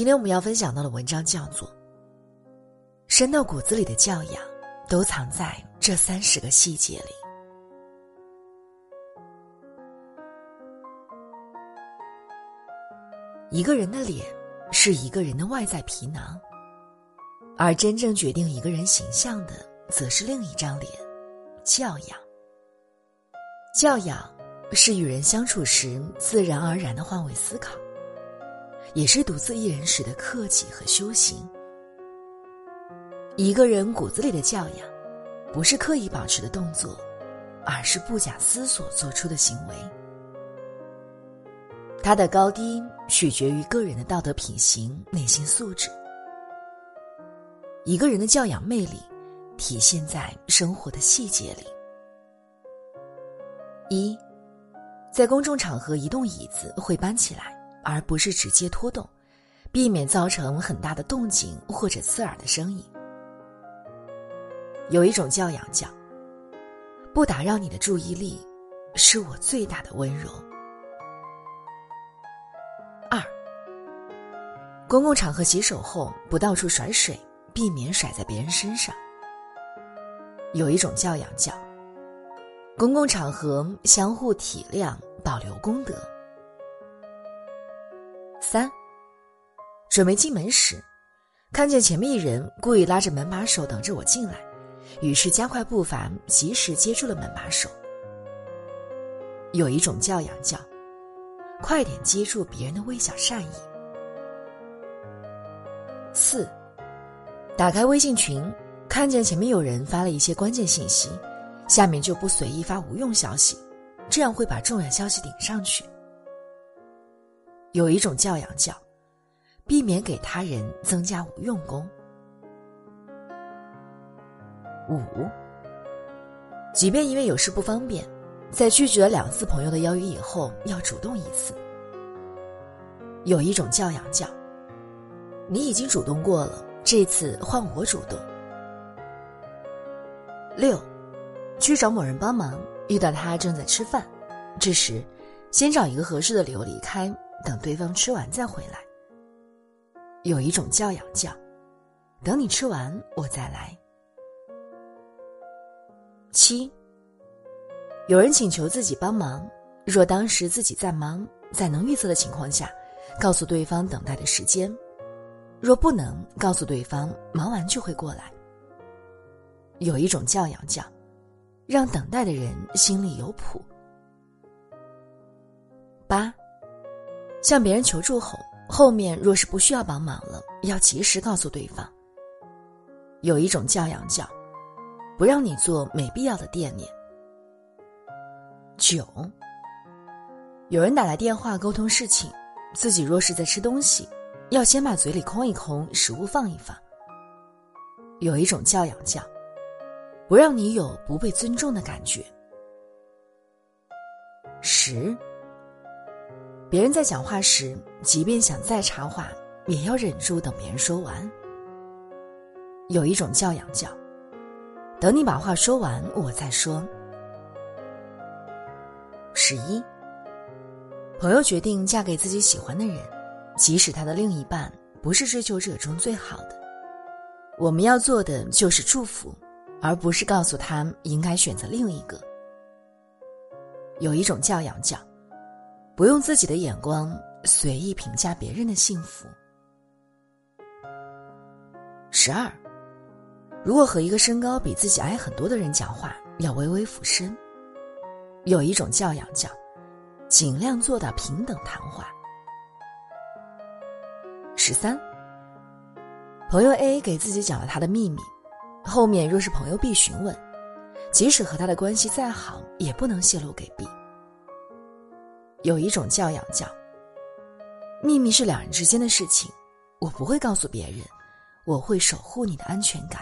今天我们要分享到的文章叫做《深到骨子里的教养，都藏在这三十个细节里》。一个人的脸是一个人的外在皮囊，而真正决定一个人形象的，则是另一张脸——教养。教养是与人相处时自然而然的换位思考。也是独自一人时的克己和修行。一个人骨子里的教养，不是刻意保持的动作，而是不假思索做出的行为。它的高低取决于个人的道德品行、内心素质。一个人的教养魅力，体现在生活的细节里。一，在公众场合移动椅子会搬起来。而不是直接拖动，避免造成很大的动静或者刺耳的声音。有一种教养叫“不打扰你的注意力”，是我最大的温柔。二，公共场合洗手后不到处甩水，避免甩在别人身上。有一种教养叫“公共场合相互体谅，保留公德”。三，准备进门时，看见前面一人故意拉着门把手等着我进来，于是加快步伐，及时接住了门把手。有一种教养叫“快点接住别人的微小善意”。四，打开微信群，看见前面有人发了一些关键信息，下面就不随意发无用消息，这样会把重要消息顶上去。有一种教养叫，避免给他人增加无用功。五，即便因为有事不方便，在拒绝了两次朋友的邀约以后，要主动一次。有一种教养叫，你已经主动过了，这次换我主动。六，去找某人帮忙，遇到他正在吃饭，这时，先找一个合适的理由离开。等对方吃完再回来。有一种教养叫，等你吃完我再来。七，有人请求自己帮忙，若当时自己在忙，在能预测的情况下，告诉对方等待的时间；若不能，告诉对方忙完就会过来。有一种教养叫，让等待的人心里有谱。八。向别人求助后，后面若是不需要帮忙了，要及时告诉对方。有一种教养叫，不让你做没必要的惦念。九，有人打来电话沟通事情，自己若是在吃东西，要先把嘴里空一空，食物放一放。有一种教养叫，不让你有不被尊重的感觉。十。别人在讲话时，即便想再插话，也要忍住等别人说完。有一种教养叫，等你把话说完，我再说。十一，朋友决定嫁给自己喜欢的人，即使他的另一半不是追求者中最好的，我们要做的就是祝福，而不是告诉他应该选择另一个。有一种教养叫。不用自己的眼光随意评价别人的幸福。十二，如果和一个身高比自己矮很多的人讲话，要微微俯身。有一种教养叫，尽量做到平等谈话。十三，朋友 A 给自己讲了他的秘密，后面若是朋友 B 询问，即使和他的关系再好，也不能泄露给 B。有一种教养叫秘密是两人之间的事情，我不会告诉别人，我会守护你的安全感。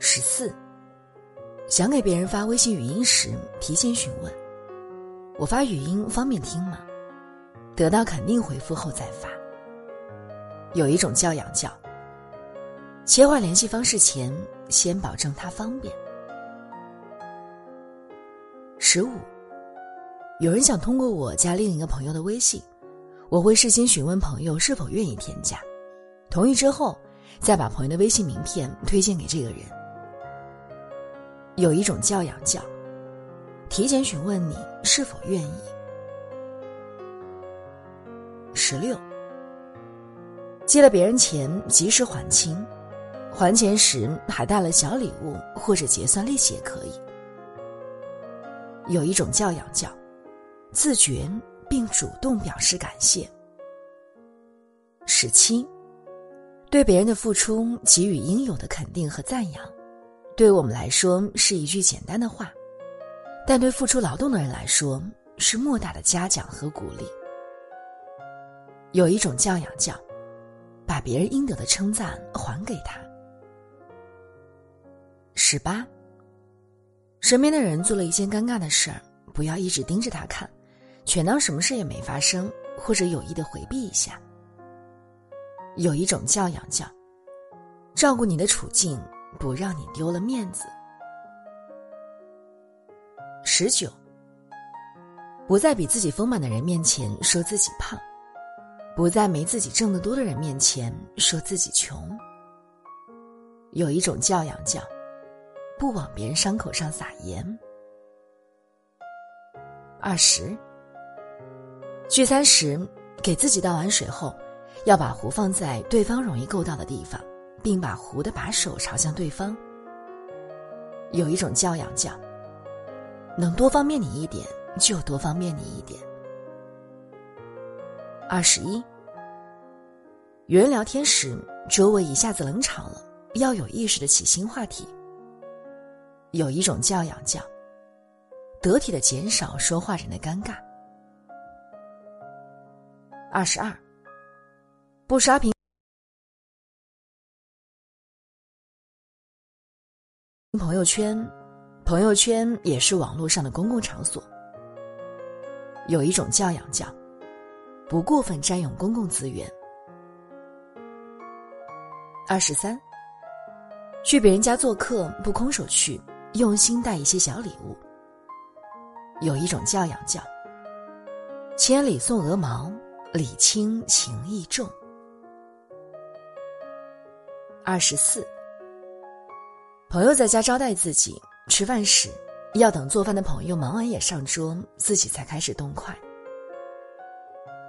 十四，想给别人发微信语音时，提前询问，我发语音方便听吗？得到肯定回复后再发。有一种教养叫切换联系方式前，先保证他方便。十五。有人想通过我加另一个朋友的微信，我会事先询问朋友是否愿意添加，同意之后，再把朋友的微信名片推荐给这个人。有一种教养叫提前询问你是否愿意。十六，借了别人钱及时还清，还钱时还带了小礼物或者结算利息也可以。有一种教养叫。自觉并主动表示感谢。十七，对别人的付出给予应有的肯定和赞扬，对我们来说是一句简单的话，但对付出劳动的人来说是莫大的嘉奖和鼓励。有一种教养叫，把别人应得的称赞还给他。十八，身边的人做了一件尴尬的事儿，不要一直盯着他看。全当什么事也没发生，或者有意的回避一下。有一种教养叫照顾你的处境，不让你丢了面子。十九，不在比自己丰满的人面前说自己胖，不在没自己挣得多的人面前说自己穷。有一种教养叫不往别人伤口上撒盐。二十。聚餐时，给自己倒完水后，要把壶放在对方容易够到的地方，并把壶的把手朝向对方。有一种教养叫，能多方便你一点就多方便你一点。二十一，与人聊天时，周围一下子冷场了，要有意识的起新话题。有一种教养叫，得体的减少说话人的尴尬。二十二，不刷屏朋友圈，朋友圈也是网络上的公共场所。有一种教养叫不过分占用公共资源。二十三，去别人家做客不空手去，用心带一些小礼物。有一种教养叫千里送鹅毛。礼轻情意重。二十四，朋友在家招待自己吃饭时，要等做饭的朋友忙完也上桌，自己才开始动筷。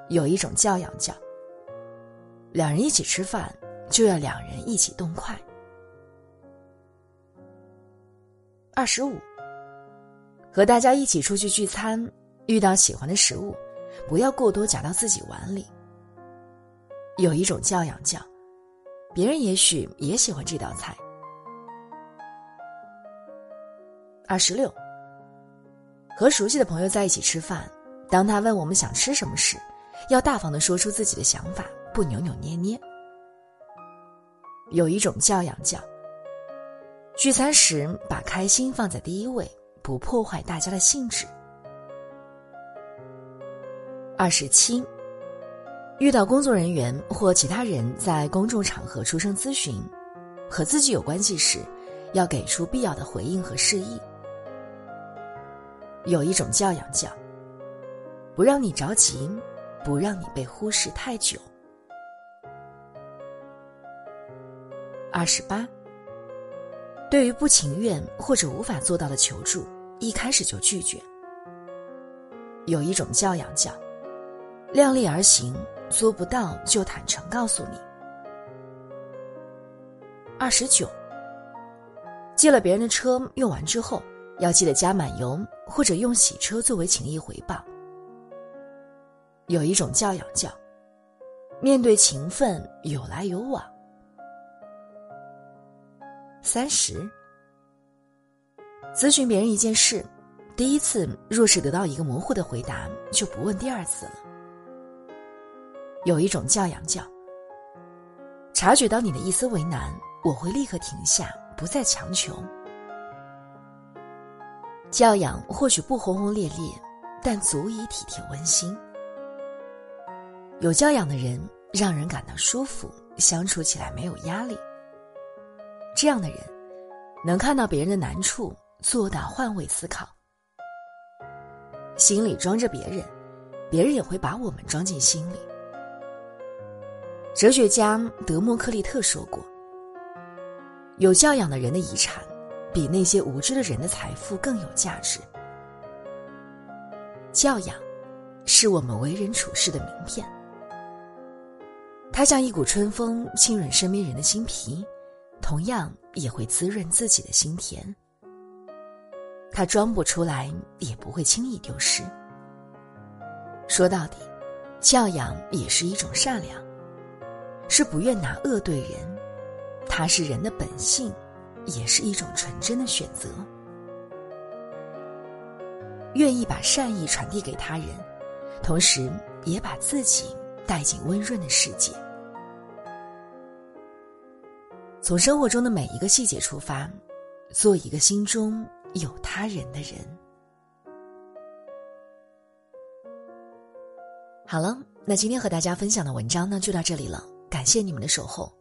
有一种教养叫，两人一起吃饭就要两人一起动筷。二十五，和大家一起出去聚餐，遇到喜欢的食物。不要过多夹到自己碗里。有一种教养叫，别人也许也喜欢这道菜。二十六，和熟悉的朋友在一起吃饭，当他问我们想吃什么时，要大方的说出自己的想法，不扭扭捏捏。有一种教养叫，聚餐时把开心放在第一位，不破坏大家的兴致。二十七，遇到工作人员或其他人在公众场合出声咨询，和自己有关系时，要给出必要的回应和示意。有一种教养叫，不让你着急，不让你被忽视太久。二十八，对于不情愿或者无法做到的求助，一开始就拒绝。有一种教养叫。量力而行，做不到就坦诚告诉你。二十九，借了别人的车用完之后，要记得加满油，或者用洗车作为情谊回报。有一种教养叫，面对情分有来有往。三十，咨询别人一件事，第一次若是得到一个模糊的回答，就不问第二次了。有一种教养叫：察觉到你的一丝为难，我会立刻停下，不再强求。教养或许不轰轰烈烈，但足以体贴温馨。有教养的人让人感到舒服，相处起来没有压力。这样的人，能看到别人的难处，做到换位思考，心里装着别人，别人也会把我们装进心里。哲学家德谟克利特说过：“有教养的人的遗产。”比那些无知的人的财富更有价值。教养，是我们为人处事的名片。它像一股春风，浸润身边人的心脾，同样也会滋润自己的心田。它装不出来，也不会轻易丢失。说到底，教养也是一种善良，是不愿拿恶对人，它是人的本性。也是一种纯真的选择，愿意把善意传递给他人，同时也把自己带进温润的世界。从生活中的每一个细节出发，做一个心中有他人的人。好了，那今天和大家分享的文章呢，就到这里了。感谢你们的守候。